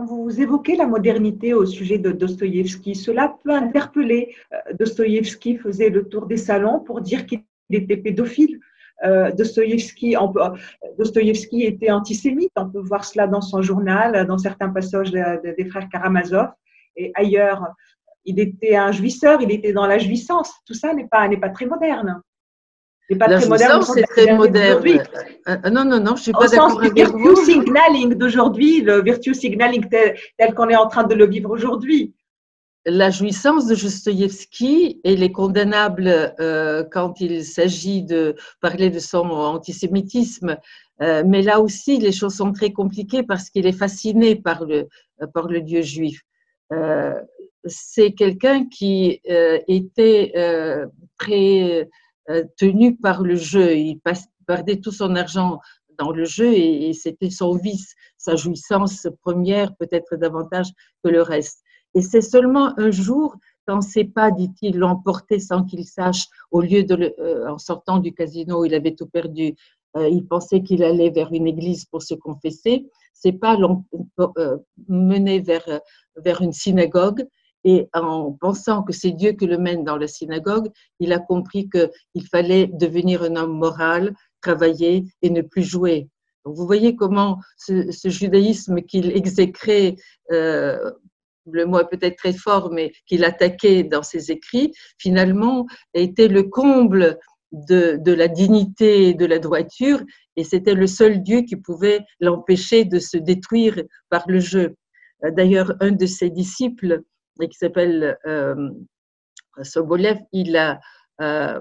quand vous évoquez la modernité au sujet de Dostoïevski, cela peut interpeller. Euh, Dostoïevski faisait le tour des salons pour dire qu'il était pédophile. Euh, Dostoïevski, était antisémite. On peut voir cela dans son journal, dans certains passages des frères Karamazov et ailleurs. Il était un jouisseur, il était dans la jouissance. Tout ça n'est pas, n'est pas très moderne. Pas la très moderne. c'est très moderne. Euh, euh, non, non, non, je suis pas d'accord avec vous. Le virtue signaling d'aujourd'hui, le virtue signaling tel, tel qu'on est en train de le vivre aujourd'hui la jouissance de Dostoïevski, elle est condamnable euh, quand il s'agit de parler de son antisémitisme, euh, mais là aussi, les choses sont très compliquées parce qu'il est fasciné par le, par le Dieu juif. Euh, c'est quelqu'un qui était très tenu par le jeu. Il perdait tout son argent dans le jeu et c'était son vice, sa jouissance première, peut-être davantage que le reste. Et c'est seulement un jour, quand c'est pas, dit-il, l'emporter sans qu'il sache, au lieu de, euh, en sortant du casino, il avait tout perdu, euh, il pensait qu'il allait vers une église pour se confesser. C'est pas euh, mené vers, vers une synagogue. Et en pensant que c'est Dieu qui le mène dans la synagogue, il a compris qu'il fallait devenir un homme moral, travailler et ne plus jouer. vous voyez comment ce, judaïsme qu'il exécrait le mot est peut-être très fort, mais qu'il attaquait dans ses écrits, finalement, était le comble de, la dignité et de la droiture, et c'était le seul Dieu qui pouvait l'empêcher de se détruire par le jeu. D'ailleurs, un de ses disciples, qui s'appelle euh, Sobolev, il a euh,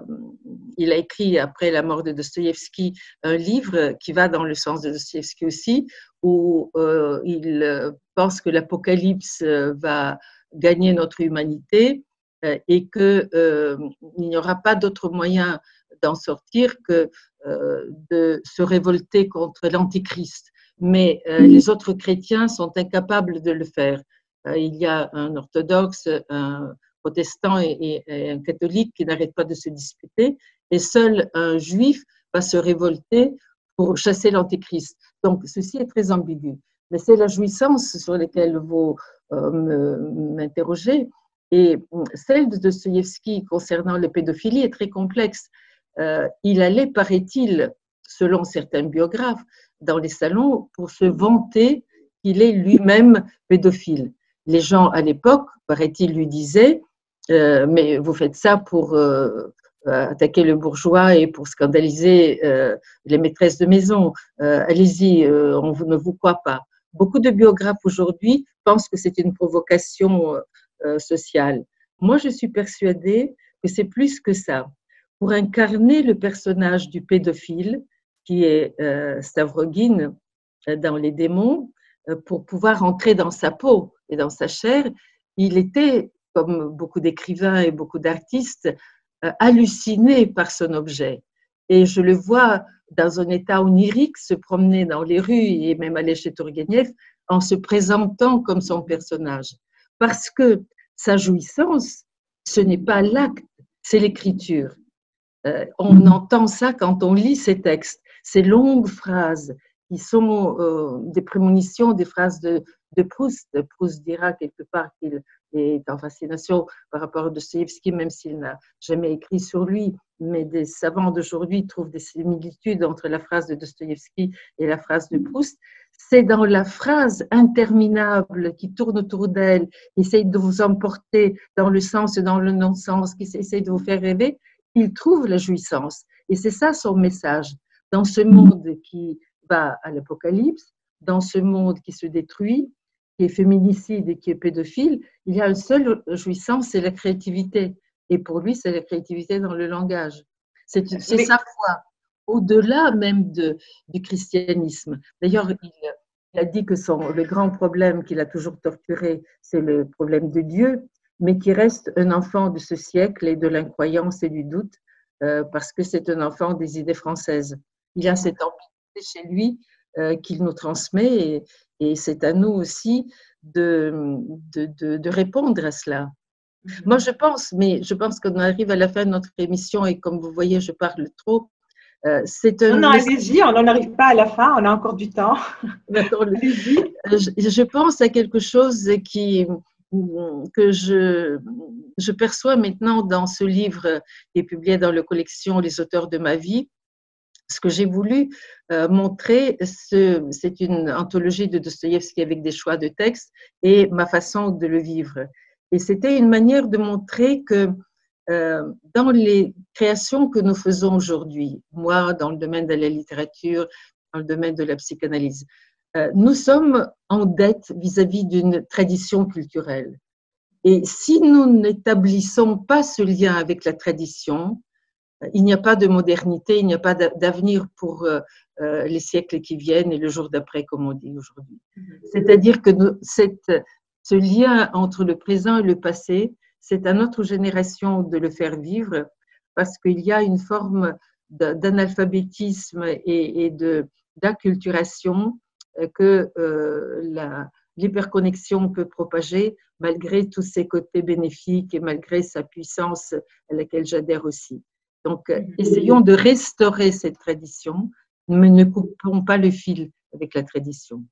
il a écrit après la mort de Dostoïevski un livre qui va dans le sens de Dostoïevski aussi, où euh, il pense que l'Apocalypse va gagner notre humanité et qu'il n'y aura pas d'autre moyen d'en sortir que de se révolter contre l'Antichrist. Mais les autres chrétiens sont incapables de le faire. Il y a un orthodoxe, un protestant et, un catholique qui n'arrêtent pas de se disputer, et seul un juif va se révolter pour chasser l'antéchrist. Donc, ceci est très ambigu. Mais c'est la jouissance sur laquelle vous euh, m'interrogez. Et celle de Dostoevsky concernant la pédophilie est très complexe. Euh, il allait, paraît-il, selon certains biographes, dans les salons pour se vanter qu'il est lui-même pédophile. Les gens à l'époque, paraît-il, lui disaient euh, mais vous faites ça pour euh, attaquer le bourgeois et pour scandaliser euh, les maîtresses de maison. Allez-y, on ne vous croit pas. Beaucoup de biographes aujourd'hui pensent que c'est une provocation sociale. Moi, je suis persuadée que c'est plus que ça. Pour incarner le personnage du pédophile, qui est Stavrogin dans Les démons, pour pouvoir entrer dans sa peau et dans sa chair, il était comme beaucoup d'écrivains et beaucoup d'artistes, euh, halluciné par son objet. Et je le vois dans un état onirique se promener dans les rues et même aller chez Tourguenieff en se présentant comme son personnage. Parce que sa jouissance, ce n'est pas l'acte, c'est l'écriture. Euh, on entend ça quand on lit ces textes, ces longues phrases qui sont euh, des prémonitions, des phrases de, de Proust. Proust dira quelque part qu'il est en fascination par rapport à Dostoevsky, même s'il n'a jamais écrit sur lui. Mais des savants d'aujourd'hui trouvent des similitudes entre la phrase de Dostoevsky et la phrase de Proust. C'est dans la phrase interminable qui tourne autour d'elle, qui essaye de vous emporter dans le sens et dans le non-sens, qui essaye de vous faire rêver, qu'il trouve la jouissance. Et c'est ça son message. Dans ce monde qui va à l'apocalypse, dans ce monde qui se détruit, qui est féminicide et qui est pédophile, il y a une seule jouissance, c'est la créativité. Et pour lui, c'est la créativité dans le langage. C'est sa foi, au-delà même de, du christianisme. D'ailleurs, il, a dit que son, le grand problème qu'il a toujours torturé, c'est le problème de Dieu, mais qui reste un enfant de ce siècle et de l'incroyance et du doute, euh, parce que c'est un enfant des idées françaises. Il a cette chez lui euh, qu'il nous transmet et, et c'est à nous aussi de, de, de, répondre à cela. Mhm. Moi, je pense, mais je pense qu'on arrive à la fin de notre émission et comme vous voyez, je parle trop. Euh, c'est un... Non, non allez-y, on n'en arrive pas à la fin, on a encore du temps. D'accord, je pense à quelque chose qui, que je, je perçois maintenant dans ce livre qui est publié dans la collection Les auteurs de ma vie. Ce que j'ai voulu euh, montrer, c'est une anthologie de Dostoïevski avec des choix de textes et ma façon de le vivre. Et c'était une manière de montrer que euh, dans les créations que nous faisons aujourd'hui, moi dans le domaine de la littérature, dans le domaine de la psychanalyse, euh, nous sommes en dette vis-à-vis d'une tradition culturelle. Et si nous n'établissons pas ce lien avec la tradition, il n'y a pas de modernité, il n'y a pas d'avenir pour euh, les siècles qui viennent et le jour d'après, comme on dit aujourd'hui. Mm-hmm. C'est-à-dire que cette, ce lien entre le présent et le passé, c'est à notre génération de le faire vivre parce qu'il y a une forme d'analphabétisme et, et d'acculturation que euh, l'hyperconnexion peut propager malgré tous ses côtés bénéfiques et malgré sa puissance à laquelle j'adhère aussi. Donc, euh, essayons de restaurer cette tradition, mais ne coupons pas le fil avec la tradition.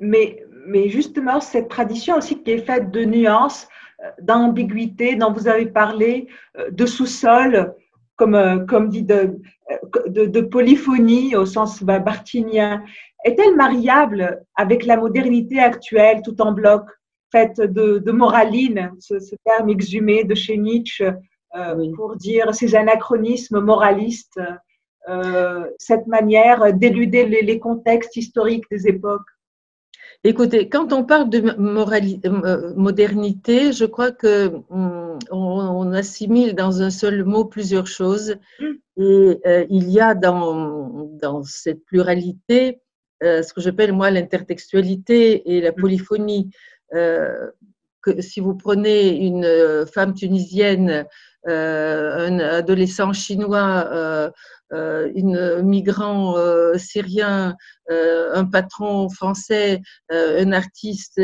Mais, mais justement, cette tradition aussi qui est faite de nuances, euh, d'ambiguïté, dont vous avez parlé, de sous-sol, comme, comme dit de, de, de, polyphonie au sens bartinien est-elle mariable avec la modernité actuelle tout en bloc, faite de, moraline, ce, terme exhumé de chez Nietzsche euh, pour dire ces anachronismes moralistes, euh, cette manière d'éluder les, contextes historiques des époques Écoutez, quand on parle de euh, modernité, je crois que hum, on, assimile dans un seul mot plusieurs choses. Hum. Et il y a dans, dans cette pluralité euh, ce que j'appelle moi l'intertextualité et la mm. polyphonie. Euh, que si vous prenez une femme tunisienne, un adolescent chinois, une migrant syrien, un patron français, un artiste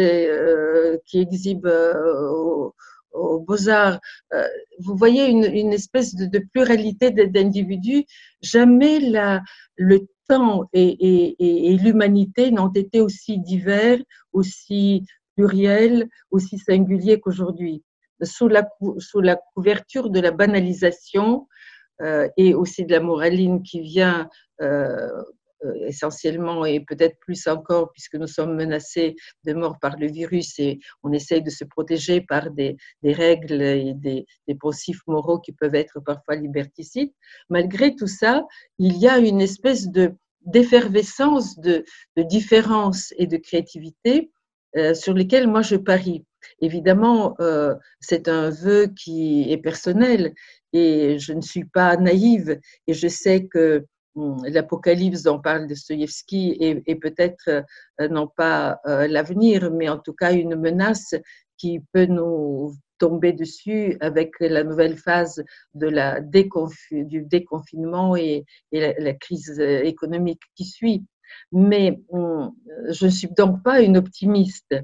qui exhibe aux Beaux-Arts, vous voyez une, une espèce de, de pluralité d'individus. Jamais la, le temps et, l'humanité n'ont été aussi divers, aussi pluriels, aussi singuliers qu'aujourd'hui. Sous la, sous la couverture de la banalisation euh, et aussi de la moraline qui vient euh, euh, essentiellement et peut-être plus encore puisque nous sommes menacés de mort par le virus et on essaye de se protéger par des, règles et des, des poncifs moraux qui peuvent être parfois liberticides. Malgré tout ça, il y a une espèce de d'effervescence, de, de différence et de créativité sur lesquels moi je parie. Évidemment, euh, c'est un vœu qui est personnel et je ne suis pas naïve et je sais que l'Apocalypse dont parle Dostoïevski est, est peut-être euh, non pas euh, l'avenir, mais en tout cas une menace qui peut nous tomber dessus avec la nouvelle phase du déconfinement et, la, crise économique qui suit. Mais je ne suis donc pas une optimiste,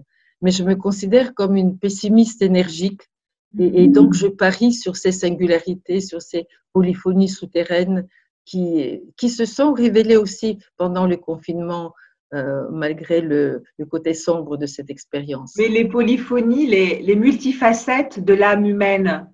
mais je me considère comme une pessimiste énergique et, donc je parie sur ces singularités, sur ces polyphonies souterraines qui, qui se sont révélées aussi pendant le confinement, euh, malgré le, le, côté sombre de cette expérience. Mais les polyphonies, les, les multifacettes de l'âme humaine,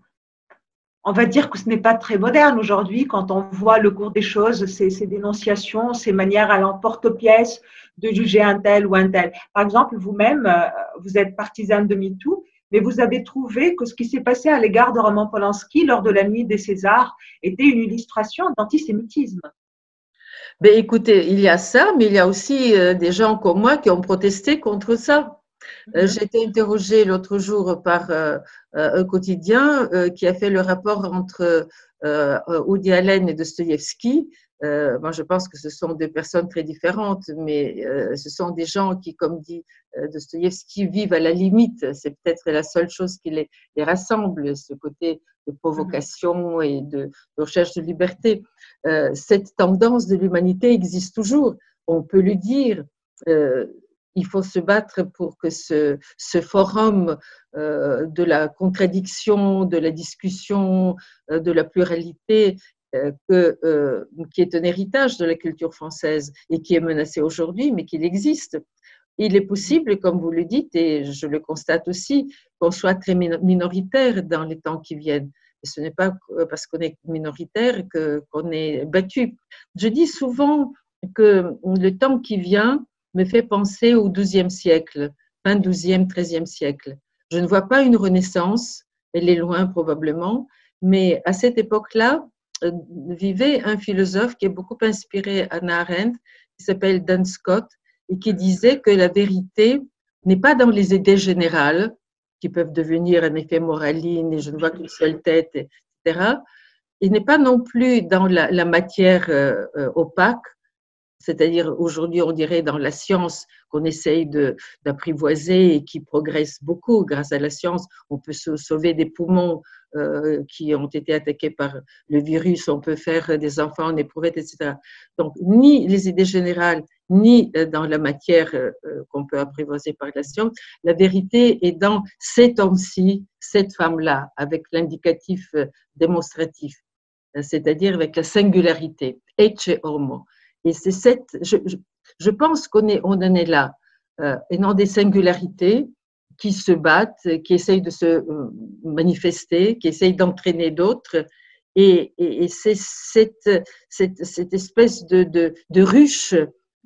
on va dire que ce n'est pas très moderne aujourd'hui quand on voit le cours des choses, ces, dénonciations, ces manières à l'emporte-pièce de juger un tel ou un tel. Par exemple, vous-même, euh, vous êtes partisane de MeToo mais vous avez trouvé que ce qui s'est passé à l'égard de Roman Polanski lors de la nuit des Césars était une illustration d'antisémitisme. Ben, écoutez, il y a ça, mais il y a aussi euh, des gens comme moi qui ont protesté contre ça. Euh, mhm. J'ai été interrogée l'autre jour par euh, un quotidien qui a fait le rapport entre Woody Allen et Dostoevsky euh, moi, je pense que ce sont deux personnes très différentes, mais euh, ce sont des gens qui, comme dit euh, Dostoïevski, vivent à la limite. C'est peut-être la seule chose qui les, les, rassemble, ce côté de provocation et de, de recherche de liberté. Euh, cette tendance de l'humanité existe toujours. On peut le dire. Euh, il faut se battre pour que ce, forum de la contradiction, de la discussion, de la pluralité euh, euh, qui est un héritage de la culture française et qui est menacé aujourd'hui, mais qu'il existe. il est possible, comme vous le dites, et je le constate aussi, qu'on soit très minoritaire dans les temps qui viennent. Et ce n'est pas parce qu'on est minoritaire qu'on est battu. Je dis souvent que le temps qui vient me fait penser au XIIe siècle, fin XIIe, XIIIe siècle. Je ne vois pas une renaissance, elle est loin probablement, mais à cette époque-là, euh, vivait un philosophe qui est beaucoup inspiré Anna Arendt, qui s'appelle Dan Scott, et qui disait que la vérité n'est pas dans les idées générales, qui peuvent devenir un effet moraline, et je ne vois qu'une seule tête, etc. Il n'est pas non plus dans la, matière euh, euh, opaque, c'est-à-dire aujourd'hui on dirait dans la science qu'on essaye d'apprivoiser et qui progresse beaucoup grâce à la science. On peut sauver des poumons euh, qui ont été attaqués par le virus, on peut faire des enfants en éprouvette, etc. Donc ni les idées générales, ni euh, dans la matière euh, qu'on peut apprivoiser par la science, la vérité est dans cet homme-ci, cette femme-là, avec l'indicatif démonstratif, c'est-à-dire avec la singularité, ecce homo. Et c'est cette, je, je, pense qu'on est, on en est là, euh, et non des singularités qui se battent, qui essayent de se euh, manifester, qui essayent d'entraîner d'autres. Et, et, c'est cette, cette, cette, espèce de, de, de ruche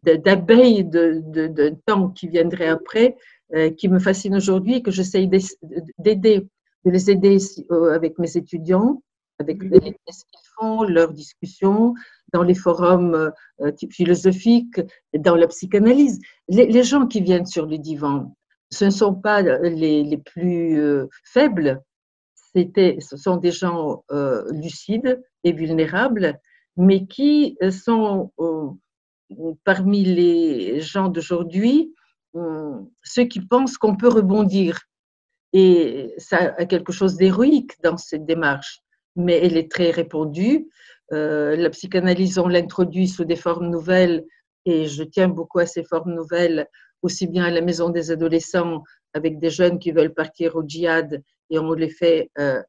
d'abeilles de, de, de, temps qui viendrait après, euh, qui me fascine aujourd'hui, que j'essaye d'aider, de les aider euh, avec mes étudiants, avec les tests qu'ils font, leurs discussions, dans les forums euh, philosophiques, dans la psychanalyse. Les, gens qui viennent sur le divan, ce ne sont pas les, les plus euh, faibles, ce sont des gens euh, lucides et vulnérables, mais qui sont parmi les gens d'aujourd'hui ceux qui pensent qu'on peut rebondir. Et ça a quelque chose d'héroïque dans cette démarche, mais elle est très répandue. Euh, la psychanalyse, on l'introduit sous des formes nouvelles et je tiens beaucoup à ces formes nouvelles, aussi bien à la maison des adolescents avec des jeunes qui veulent partir au djihad et on les fait euh,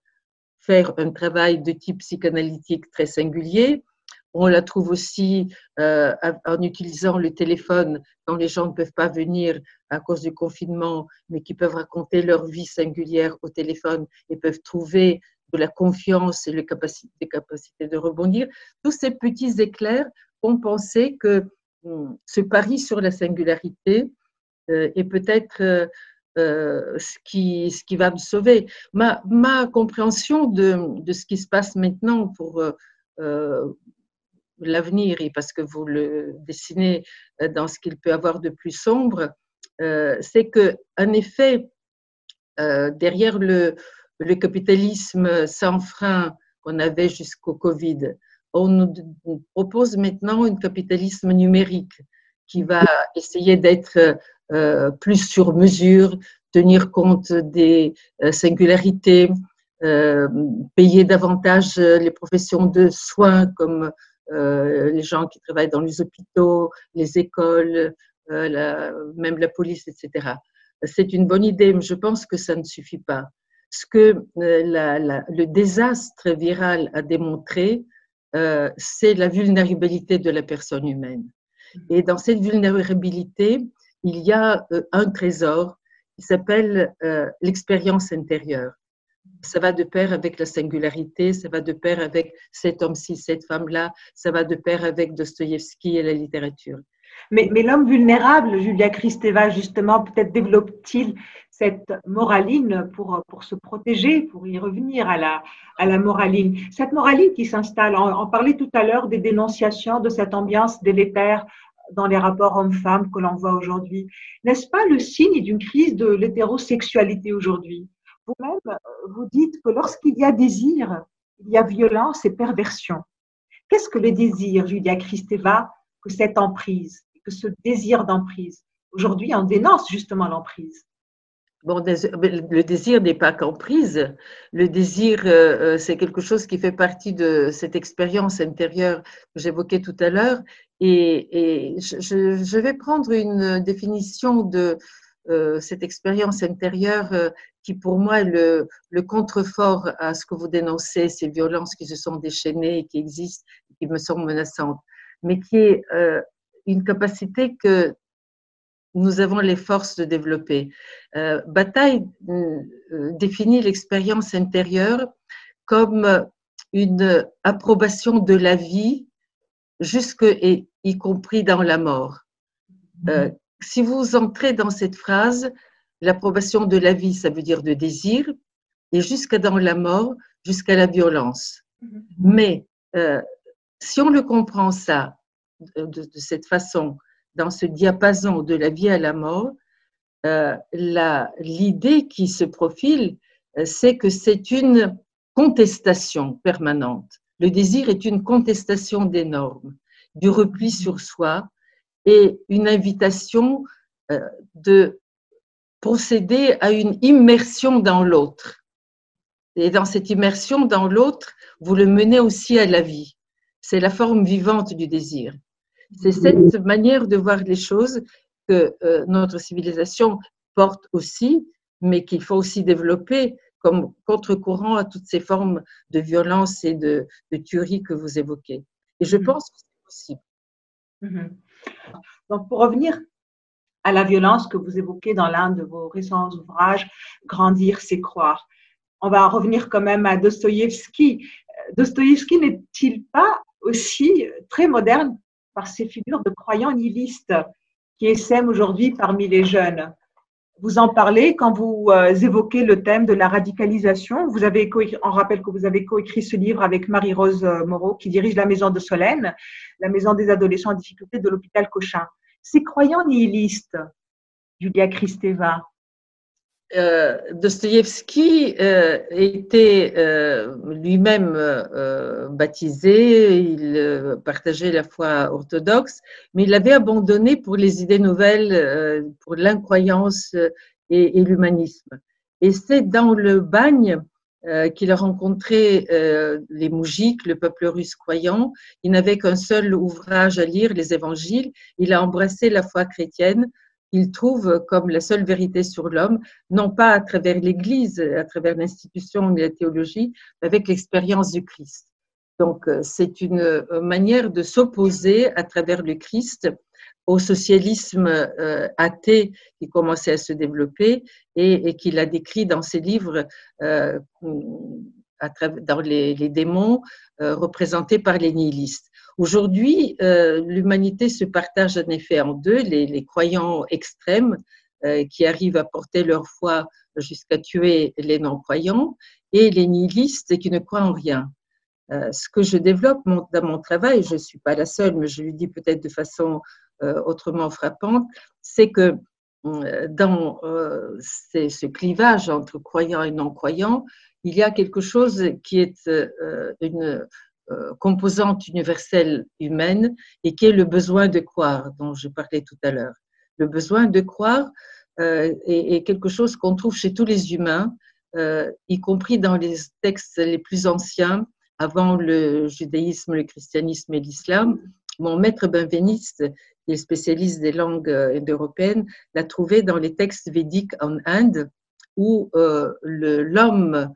faire un travail de type psychanalytique très singulier. On la trouve aussi euh, en utilisant le téléphone quand les gens ne peuvent pas venir à cause du confinement, mais qui peuvent raconter leur vie singulière au téléphone et peuvent trouver de la confiance et les capacités, de rebondir, tous ces petits éclairs font penser que hum, ce pari sur la singularité euh, est peut-être euh, euh, ce, qui, ce qui va me sauver. Ma, ma compréhension de, de, ce qui se passe maintenant pour l'avenir, et parce que vous le dessinez dans ce qu'il peut avoir de plus sombre, c'est que, en effet, derrière le, le capitalisme sans frein qu'on avait jusqu'au Covid. On nous propose maintenant un capitalisme numérique qui va essayer d'être euh, plus sur mesure, tenir compte des euh, singularités, euh, payer davantage les professions de soins comme les gens qui travaillent dans les hôpitaux, les écoles, même la police, etc. C'est une bonne idée, mais je pense que ça ne suffit pas ce que euh, le désastre viral a démontré, euh, c'est la vulnérabilité de la personne humaine. Et dans cette vulnérabilité, il y a euh, un trésor qui s'appelle l'expérience intérieure. Ça va de pair avec la singularité, ça va de pair avec cet homme-ci, cette femme-là, ça va de pair avec Dostoïevski et la littérature. Mais, l'homme vulnérable, Julia Kristeva, justement, peut-être développe-t-il cette moraline pour, pour se protéger, pour y revenir à la, à la moraline. Cette moraline qui s'installe, on, on, parlait tout à l'heure des dénonciations de cette ambiance délétère dans les rapports hommes-femmes que l'on voit aujourd'hui. N'est-ce pas le signe d'une crise de l'hétérosexualité aujourd'hui? Vous-même, vous dites que lorsqu'il y a désir, il y a violence et perversion. Qu'est-ce que le désir, Julia Kristeva, que cette emprise, que ce désir d'emprise Aujourd'hui, on dénonce justement l'emprise. Bon, le désir n'est pas qu'emprise. Le désir, euh, euh, c'est quelque chose qui fait partie de cette expérience intérieure que j'évoquais tout à l'heure. Et, je, vais prendre une définition de euh, cette expérience intérieure qui, pour moi, est le, le, contrefort à ce que vous dénoncez, ces violences qui se sont déchaînées et qui existent, qui me semblent menaçantes, mais qui est une capacité que nous avons les forces de développer. Euh, Bataille euh, définit l'expérience intérieure comme une approbation de la vie jusque et y compris dans la mort. Euh, si vous entrez dans cette phrase, l'approbation de la vie, ça veut dire de désir, et jusqu'à dans la mort, jusqu'à la violence. Mm-hmm. Mais euh, si on le comprend ça de, cette façon, dans ce diapason de la vie à la mort, euh, l'idée qui se profile, euh, c'est que c'est une contestation permanente. Le désir est une contestation des normes, du repli sur soi et une invitation euh, de procéder à une immersion dans l'autre. Et dans cette immersion dans l'autre, vous le menez aussi à la vie. C'est la forme vivante du désir. C'est cette manière de voir les choses que euh, notre civilisation porte aussi, mais qu'il faut aussi développer comme contre-courant à toutes ces formes de violence et de, tuerie que vous évoquez. Et je mm-hmm. pense que c'est possible. Mm-hmm. Donc, pour revenir à la violence que vous évoquez dans l'un de vos récents ouvrages, Grandir, c'est croire. On va revenir quand même à Dostoïevski. Dostoïevski n'est-il pas aussi très moderne par ces figures de croyants nihilistes qui essaiment aujourd'hui parmi les jeunes. Vous en parlez quand vous euh, évoquez le thème de la radicalisation. Vous avez on rappelle que vous avez coécrit ce livre avec Marie-Rose euh, Moreau, qui dirige la maison de Solène, la maison des adolescents en difficulté de l'hôpital Cochin. Ces croyants nihilistes, Julia Kristeva, euh, Dostoïevski euh, était euh, lui-même baptisé, il partageait la foi orthodoxe, mais il avait abandonné pour les idées nouvelles, pour l'incroyance et, et l'humanisme. Et c'est dans le bagne qu'il a rencontré les moujiks, le peuple russe croyant. Il n'avait qu'un seul ouvrage à lire, les évangiles. Il a embrassé la foi chrétienne il trouve comme la seule vérité sur l'homme, non pas à travers l'Église, à travers l'institution et la théologie, mais avec l'expérience du Christ. Donc, euh, c'est une euh, manière de s'opposer à travers le Christ au socialisme euh, athée qui commençait à se développer et, qu'il a décrit dans ses livres à dans les, démons représentés par les nihilistes. Aujourd'hui, euh, l'humanité se partage en effet en deux, les, croyants extrêmes euh, qui arrivent à porter leur foi jusqu'à tuer les non-croyants et les nihilistes qui ne croient en rien. Euh, ce que je développe dans mon travail, je ne suis pas la seule, mais je le dis peut-être de façon autrement frappante, c'est que dans ce clivage entre croyants et non-croyants, il y a quelque chose qui est une composante universelle humaine et qui est le besoin de croire, dont je parlais tout à l'heure. Le besoin de croire euh, est, quelque chose qu'on trouve chez tous les humains, euh, y compris dans les textes les plus anciens, avant le judaïsme, le christianisme et l'islam. Mon maître benveniste, qui est spécialiste des langues européennes, l'a trouvé dans les textes védiques en Inde, où l'homme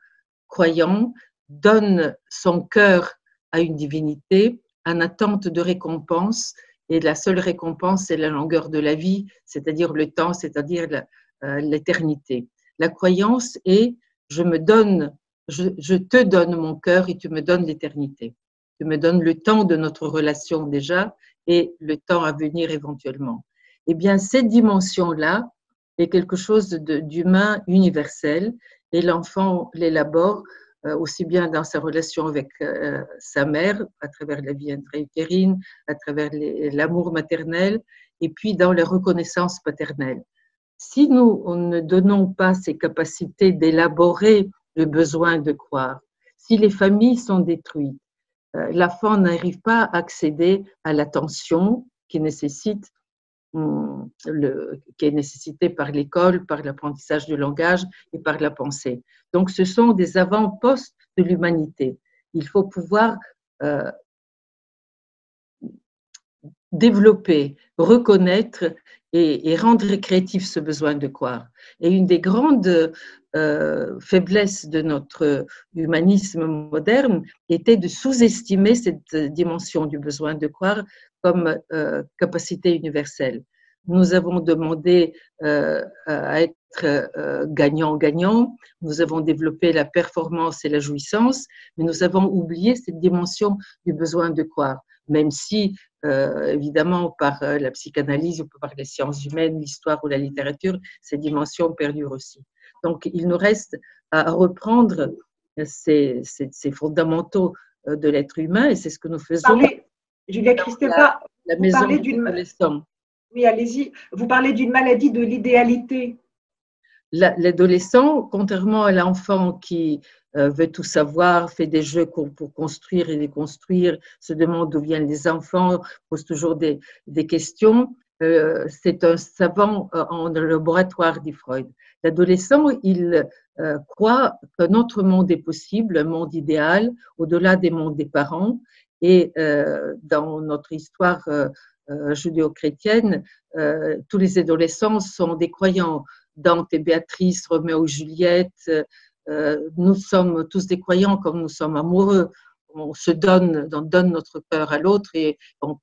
croyant donne son cœur à une divinité en attente de récompense. Et la seule récompense, c'est la longueur de la vie, c'est-à-dire le temps, c'est-à-dire euh, l'éternité. La croyance est je me donne, je, te donne mon cœur et tu me donnes l'éternité. Tu me donnes le temps de notre relation déjà et le temps à venir éventuellement. Eh bien, cette dimension-là est quelque chose d'humain universel et l'enfant l'élabore aussi bien dans sa relation avec euh, sa mère, à travers la vie intra-utérine, à travers l'amour maternel, et puis dans la reconnaissance paternelle. Si nous ne donnons pas ces capacités d'élaborer le besoin de croire, si les familles sont détruites, euh, l'enfant n'arrive pas à accéder à l'attention qui nécessite qui est nécessité par l'école, par l'apprentissage du langage et par la pensée. Donc, ce sont des avant-postes de l'humanité. Il faut pouvoir euh, développer, reconnaître et, rendre créatif ce besoin de croire. Et une des grandes euh, faiblesses de notre humanisme moderne était de sous-estimer cette dimension du besoin de croire comme euh, capacité universelle. nous avons demandé à être gagnant-gagnant, nous avons développé la performance et la jouissance, mais nous avons oublié cette dimension du besoin de croire, même si, évidemment, par la psychanalyse ou par les sciences humaines, l'histoire ou la littérature, ces dimensions perdurent aussi. Donc, il nous reste à reprendre ces, fondamentaux de l'être humain et c'est ce que nous faisons. Julia Christophe, la, maison d'une Oui, allez-y. Vous parlez d'une maladie de l'idéalité. L'adolescent, contrairement à l'enfant qui euh, veut tout savoir, fait des jeux pour construire et déconstruire, se demande d'où viennent les enfants, pose toujours des, questions, euh, c'est un savant euh, en laboratoire, dit Freud. L'adolescent, il croit qu'un autre monde est possible, un monde idéal, au-delà des mondes des parents, et euh, dans notre histoire euh, euh, judéo-chrétienne, tous les adolescents sont des croyants. Dante et Béatrice, Roméo et Juliette, nous sommes tous des croyants comme nous sommes amoureux. On se donne, on donne notre cœur à l'autre et on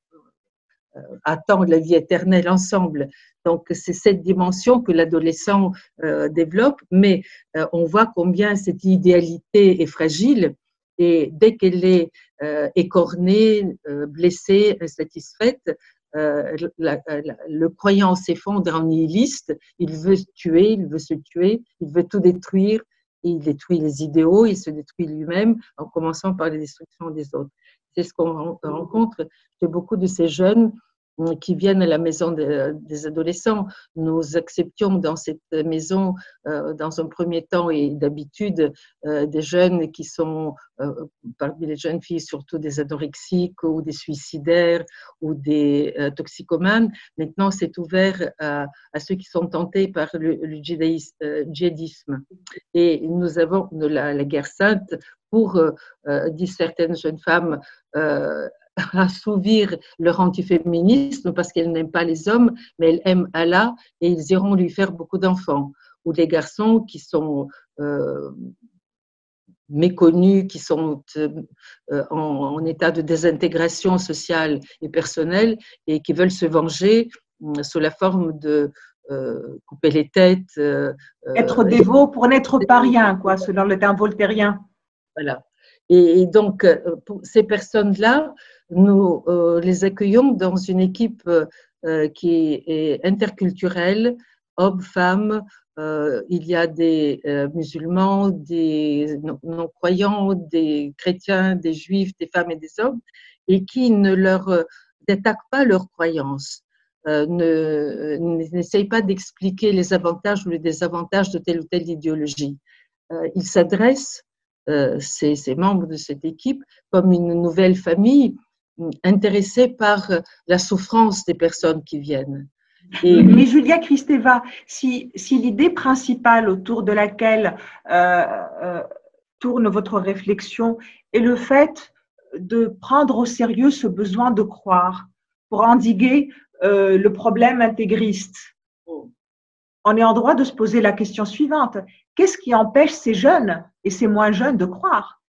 attend la vie éternelle ensemble. Donc, c'est cette dimension que l'adolescent développe, mais on voit combien cette idéalité est fragile et dès qu'elle est euh, écornée, euh, blessée, insatisfaite, euh, le croyant s'effondre en nihiliste, il veut tuer, il veut se tuer, il veut tout détruire, il détruit les idéaux, il se détruit lui-même en commençant par la destruction des autres. C'est ce qu'on rencontre chez beaucoup de ces jeunes qui viennent à la maison des adolescents. Nous acceptions dans cette maison, euh, dans un premier temps et d'habitude, euh, des jeunes qui sont, euh, parmi les jeunes filles, surtout des anorexiques ou des suicidaires ou des toxicomanes. Maintenant, c'est ouvert à, ceux qui sont tentés par le, djihadisme. Et nous avons la, la guerre sainte pour, disent certaines jeunes femmes, assouvir leur antiféminisme parce qu'elles n'aiment pas les hommes, mais elles aiment Allah et ils iront lui faire beaucoup d'enfants. Ou des garçons qui sont euh, méconnus, qui sont euh, en, état de désintégration sociale et personnelle et qui veulent se venger euh, sous la forme de couper les têtes. Être dévot pour n'être pas rien, quoi, selon le terme voltairien. Voilà. Et, donc, pour ces personnes-là, nous euh, les accueillons dans une équipe euh, qui est interculturelle, hommes, femmes. Euh, il y a des musulmans, des non-croyants, des chrétiens, des juifs, des femmes et des hommes, et qui ne leur n'attaquent pas leurs croyances. n'essayent pas d'expliquer les avantages ou les désavantages de telle ou telle idéologie. ils s'adressent, ces, ces, membres de cette équipe, comme une nouvelle famille intéressé par la souffrance des personnes qui viennent. Mais Julia Kristeva, si, si l'idée principale autour de laquelle euh, euh, tourne votre réflexion est le fait de prendre au sérieux ce besoin de croire pour endiguer euh, le problème intégriste, on est en droit de se poser la question suivante. Qu'est-ce qui empêche ces jeunes et ces moins jeunes de croire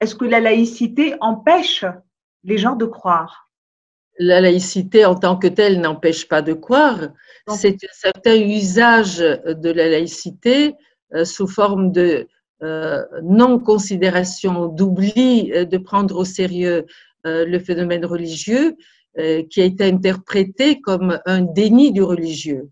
Est-ce que la laïcité empêche les gens de croire? La laïcité en tant que telle n'empêche pas de croire. C'est un certain usage de la laïcité euh, sous forme de euh, non-considération, d'oubli euh, de prendre au sérieux le phénomène religieux qui a été interprété comme un déni du religieux.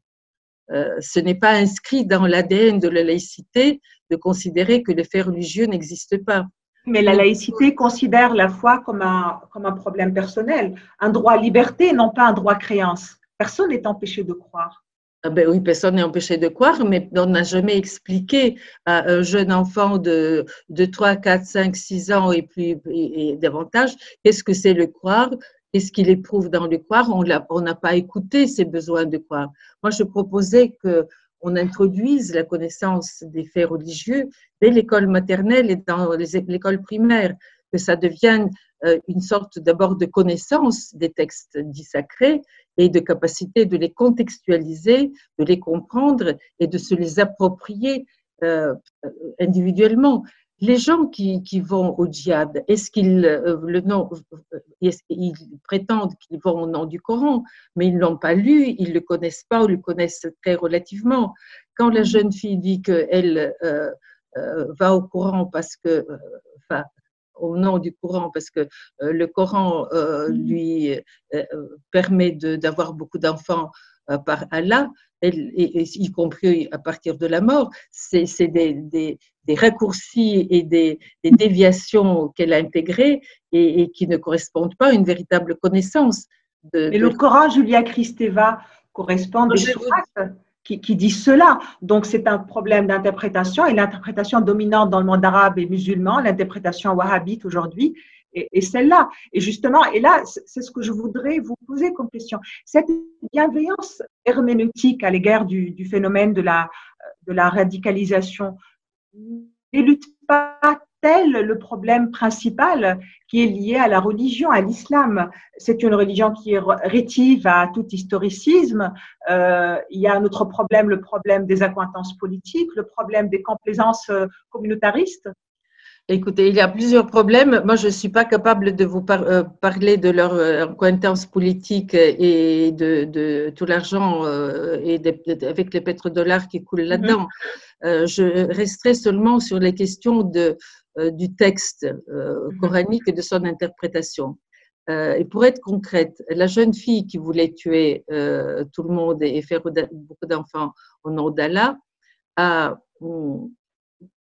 ce n'est pas inscrit dans l'ADN de la laïcité de considérer que le fait religieux n'existe pas. Mais la laïcité considère la foi comme un, comme un problème personnel, un droit à liberté, non pas un droit à créance. Personne n'est empêché de croire. Ah ben oui, personne n'est empêché de croire, mais on n'a jamais expliqué à un jeune enfant de, de 3, 4, 5, 6 ans et, plus, et, davantage qu'est-ce que c'est le croire, qu'est-ce qu'il éprouve dans le croire. On n'a pas écouté ses besoins de croire. Moi, je proposais que on introduise la connaissance des faits religieux dès l'école maternelle et dans l'école primaire, que ça devienne euh, une sorte d'abord de connaissance des textes dits sacrés et de capacité de les contextualiser, de les comprendre et de se les approprier euh, individuellement. Les gens qui, vont au djihad, est-ce qu'ils euh, le nom, ils prétendent qu'ils vont au nom du Coran, mais ils ne l'ont pas lu, ils ne le connaissent pas ou le connaissent très relativement. Quand la jeune fille dit qu'elle euh, euh, va au Coran parce que, enfin, au nom du Coran, parce que le Coran lui permet d'avoir beaucoup d'enfants par Allah, y compris à partir de la mort, c'est des, raccourcis et des, déviations qu'elle a intégrées et, qui ne correspondent pas à une véritable connaissance. De, Mais le Coran, Julia Kristeva, correspond des sourates qui, qui disent cela. Donc, c'est un problème d'interprétation et l'interprétation dominante dans le monde arabe et musulman, l'interprétation wahhabite aujourd'hui, et, celle-là. Et justement, et là, c'est ce que je voudrais vous poser comme question. Cette bienveillance herméneutique à l'égard du, phénomène de la, de la radicalisation n'élude pas-elle le problème principal qui est lié à la religion, à l'islam C'est une religion qui est rétive à tout historicisme. Euh, il y a un autre problème, le problème des accointances politiques, le problème des complaisances euh, communautaristes. Écoutez, il y a plusieurs problèmes. Moi, je ne suis pas capable de vous euh, parler de leur euh, acquaintance politique et de, tout l'argent euh, et avec les pétrodollars qui coulent là-dedans. Mm-hmm. je resterai seulement sur les questions de, du texte mm-hmm. coranique et de son interprétation. et pour être concrète, la jeune fille qui voulait tuer tout le monde et faire beaucoup d'enfants au nom d'Allah a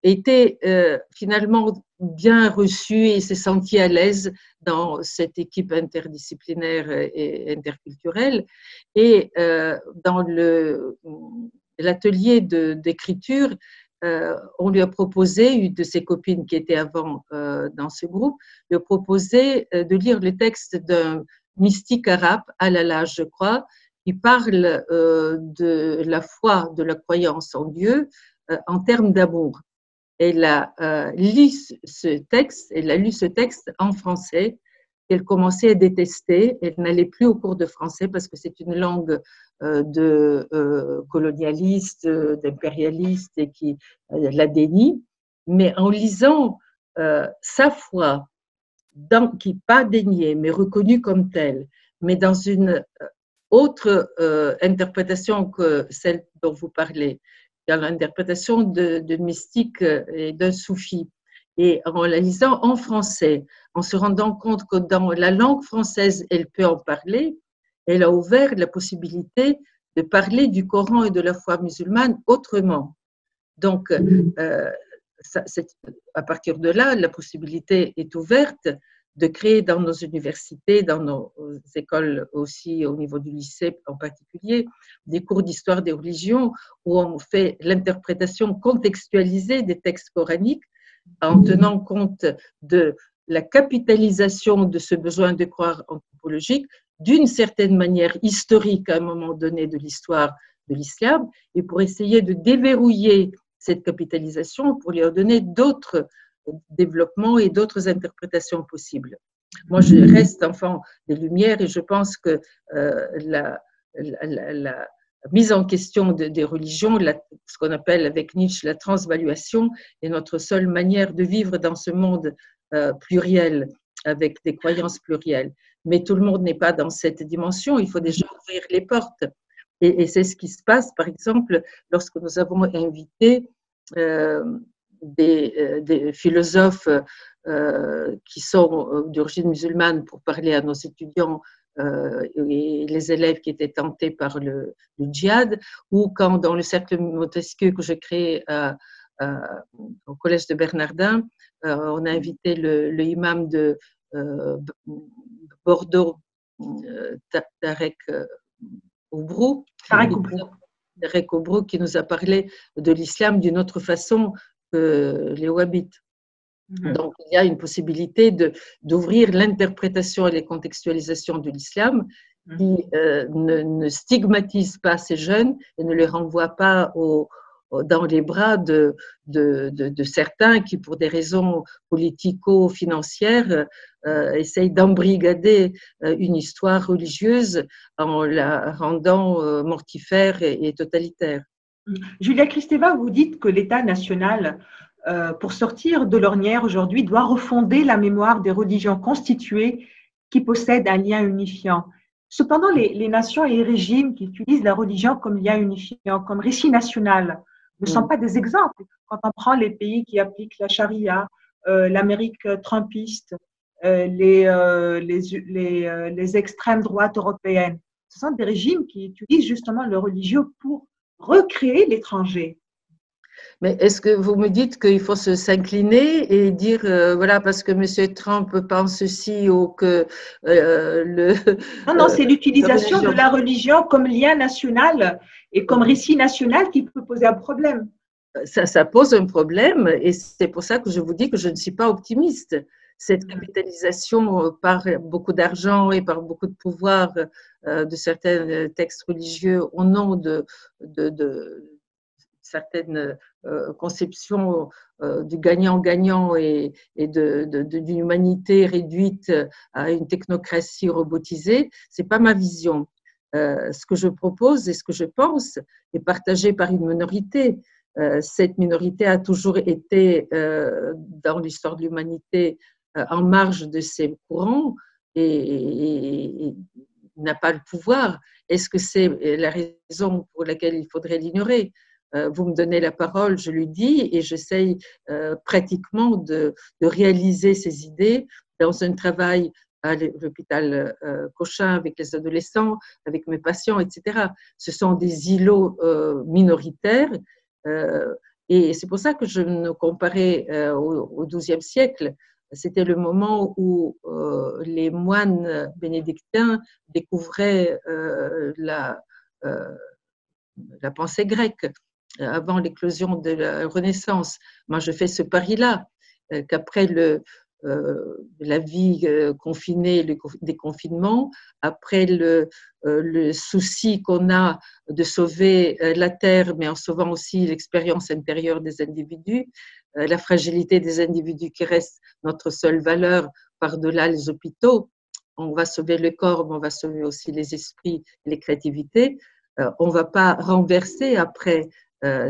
était euh, finalement bien reçu et s'est senti à l'aise dans cette équipe interdisciplinaire et interculturelle. Et euh, dans l'atelier d'écriture, euh, on lui a proposé, une de ses copines qui était avant dans ce groupe, lui a proposé de lire le texte d'un mystique arabe, Al-Allah, je crois, qui parle de la foi, de la croyance en Dieu en termes d'amour elle a euh, lu ce texte, elle a lu ce texte en français qu'elle commençait à détester. Elle n'allait plus au cours de français parce que c'est une langue euh, de euh, colonialiste, d'impérialiste et qui la dénie. Mais en lisant sa foi, dans, qui pas déniée, mais reconnue comme telle, mais dans une autre interprétation que celle dont vous parlez, dans l'interprétation de, de, mystique et d'un soufi. Et en la lisant en français, en se rendant compte que dans la langue française, elle peut en parler, elle a ouvert la possibilité de parler du Coran et de la foi musulmane autrement. Donc, euh, à partir de là, la possibilité est ouverte de créer dans nos universités, dans nos écoles aussi, au niveau du lycée en particulier, des cours d'histoire des religions où on fait l'interprétation contextualisée des textes coraniques en tenant compte de la capitalisation de ce besoin de croire anthropologique d'une certaine manière historique à un moment donné de l'histoire de l'islam et pour essayer de déverrouiller cette capitalisation pour lui donner d'autres développement et d'autres interprétations possibles. Moi, je reste enfant des Lumières et je pense que euh, la, mise en question des religions, ce qu'on appelle avec Nietzsche la transvaluation, est notre seule manière de vivre dans ce monde euh, pluriel, avec des croyances plurielles. Mais tout le monde n'est pas dans cette dimension, il faut déjà ouvrir les portes. Et, et c'est ce qui se passe, par exemple, lorsque nous avons invité euh, euh, des, philosophes euh, qui sont euh, d'origine musulmane pour parler à nos étudiants et les élèves qui étaient tentés par le, djihad, ou quand dans le cercle Montesquieu que j'ai créé au collège de Bernardin, on a invité le, imam de Bordeaux, Tarek Oubrou, Tarek Oubrou, qui nous a parlé de l'islam d'une autre façon les Wahhabites. Donc, il y a une possibilité d'ouvrir l'interprétation et les contextualisations de l'islam qui euh, ne, stigmatise pas ces jeunes et ne les renvoie pas au, dans les bras de, de, de, certains qui, pour des raisons politico-financières, euh, essayent d'embrigader euh, une histoire religieuse en la rendant mortifère et totalitaire. Julia Kristeva, vous dites que l'État national pour sortir de l'ornière aujourd'hui, doit refonder la mémoire des religions constituées qui possèdent un lien unifiant. Cependant, les, nations et les régimes qui utilisent la religion comme lien unifiant, comme récit national, ne sont mm. pas des exemples. Quand on prend les pays qui appliquent la charia, euh, l'Amérique trumpiste, euh, les, euh, les, les, extrêmes droites européennes, ce sont des régimes qui utilisent justement le religieux pour recréer l'étranger. Mais est-ce que vous me dites qu'il faut s'incliner et dire, voilà, parce que M. Trump pense ceci ou que le. Non, non, c'est l'utilisation de la religion comme lien national et comme récit national qui peut poser un problème ça, pose un problème et c'est pour ça que je vous dis que je ne suis pas optimiste. Cette capitalisation par beaucoup d'argent et par beaucoup de pouvoir euh, de certains textes religieux au nom de, de, certaines euh, conceptions euh, du gagnant-gagnant et, et d'une humanité réduite à une technocratie robotisée, c'est pas ma vision. ce que je propose et ce que je pense est partagé par une minorité. Euh, cette minorité a toujours été euh, dans l'histoire de l'humanité euh, en marge de ces courants et, n'a pas le pouvoir. Est-ce que c'est la raison pour laquelle il faudrait l'ignorer? Vous me donnez la parole, je lui dis, et j'essaye pratiquement de, réaliser ces idées dans un travail à l'hôpital Cochin avec les adolescents, avec mes patients, etc. Ce sont des îlots minoritaires euh, et c'est pour ça que je me comparais euh, au XIIe siècle. C'était le moment où euh, les moines bénédictins découvraient la, la pensée grecque avant l'éclosion de la Renaissance. Moi, je fais ce pari-là, qu'après le, euh, la vie euh, confinée, le déconfinement, après le, euh, le souci qu'on a de sauver la Terre, mais en sauvant aussi l'expérience intérieure des individus, la fragilité des individus qui reste notre seule valeur par-delà les hôpitaux. On va sauver le corps, mais on va sauver aussi les esprits les créativités. On ne va pas renverser après euh,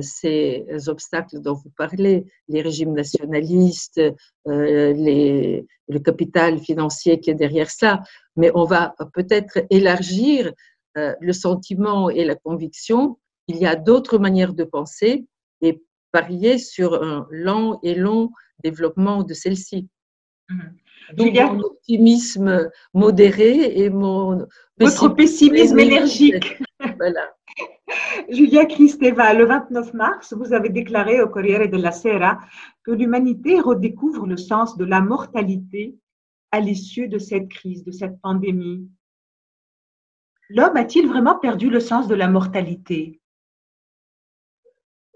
ces obstacles dont vous parlez, les régimes nationalistes, euh, les, le capital financier qui est derrière ça, mais on va peut-être élargir euh, le sentiment et la conviction qu'il y a d'autres manières de penser et parier sur un lent et long développement de celle-ci. Mmh. Donc, mon optimisme modéré et mon... Votre pessimisme énergique. Voilà. Julia Kristeva, le 29 mars, vous avez déclaré au Corriere della Sera que l'humanité redécouvre le sens de la mortalité à l'issue de cette crise, de cette pandémie. L'homme a-t-il vraiment perdu le sens de la mortalité?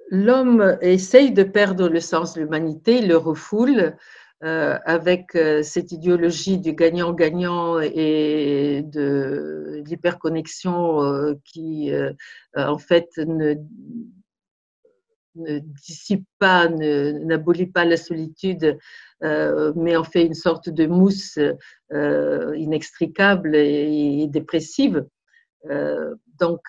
L'homme essaye de perdre le sens de l'humanité, le refoule, euh, avec euh, cette idéologie du gagnant-gagnant et de l'hyperconnexion euh, qui, en fait, ne, dissipe pas, n'abolit pas la solitude, mais en fait une sorte de mousse inextricable et, dépressive. donc,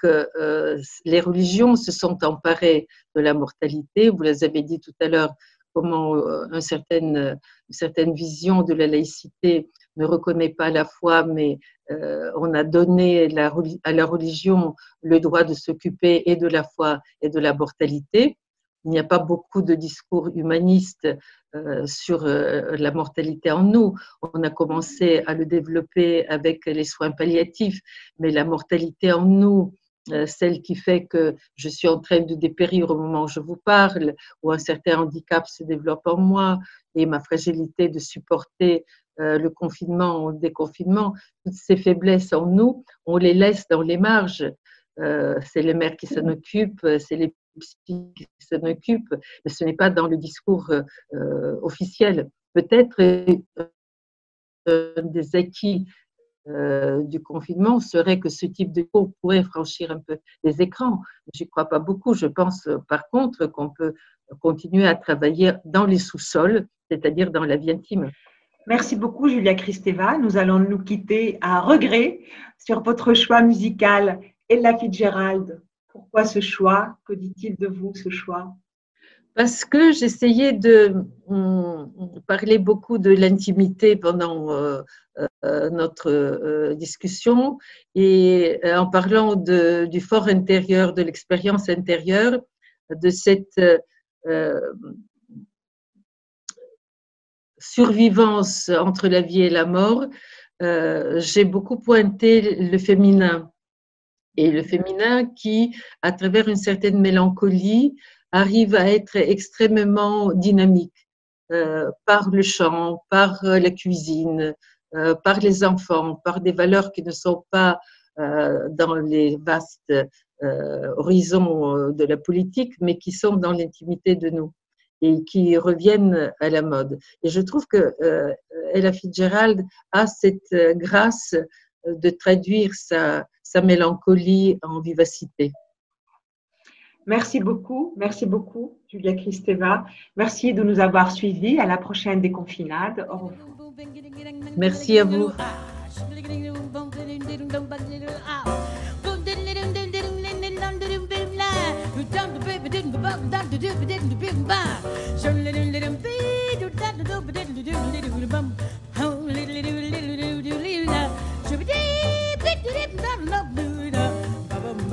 les religions se sont emparées de la mortalité. Vous les avez dit tout à l'heure, comment une certaine, une certaine vision de la laïcité ne reconnaît pas la foi, mais euh, on a donné à la religion le droit de s'occuper et de la foi et de la mortalité. Il n'y a pas beaucoup de discours humanistes euh, sur la mortalité en nous. On a commencé à le développer avec les soins palliatifs, mais la mortalité en nous, euh, celle qui fait que je suis en train de dépérir au moment où je vous parle, ou un certain handicap se développe en moi, et ma fragilité de supporter euh, le confinement ou le déconfinement, toutes ces faiblesses en nous, on les laisse dans les marges. Euh, c'est les mères qui s'en occupent, c'est les psy qui s'en occupent, mais ce n'est pas dans le discours officiel. Peut-être des acquis euh, du confinement serait que ce type de cours pourrait franchir un peu les écrans. Je n'y crois pas beaucoup. Je pense euh, par contre qu'on peut continuer à travailler dans les sous-sols, c'est-à-dire dans la vie intime. Merci beaucoup, Julia Kristeva. Nous allons nous quitter à regret sur votre choix musical. Ella Fitzgerald, pourquoi ce choix? Que dit-il de vous, ce choix? Parce que j'essayais de parler beaucoup de l'intimité pendant euh, euh, notre euh, discussion et en parlant du fort intérieur, de l'expérience intérieure, de cette survivance entre la vie et la mort, j'ai beaucoup pointé le féminin. Et le féminin qui, à travers une certaine mélancolie, arrive à être extrêmement dynamique euh, par le chant, par euh, la cuisine, euh, par les enfants, par des valeurs qui ne sont pas dans les vastes horizons de la politique, mais qui sont dans l'intimité de nous et qui reviennent à la mode. Et je trouve que Ella Fitzgerald a cette grâce de traduire sa, sa mélancolie en vivacité. Merci beaucoup, merci beaucoup, Julia Kristeva. Merci de nous avoir suivis. À la prochaine déconfinade. Au revoir. Merci à vous.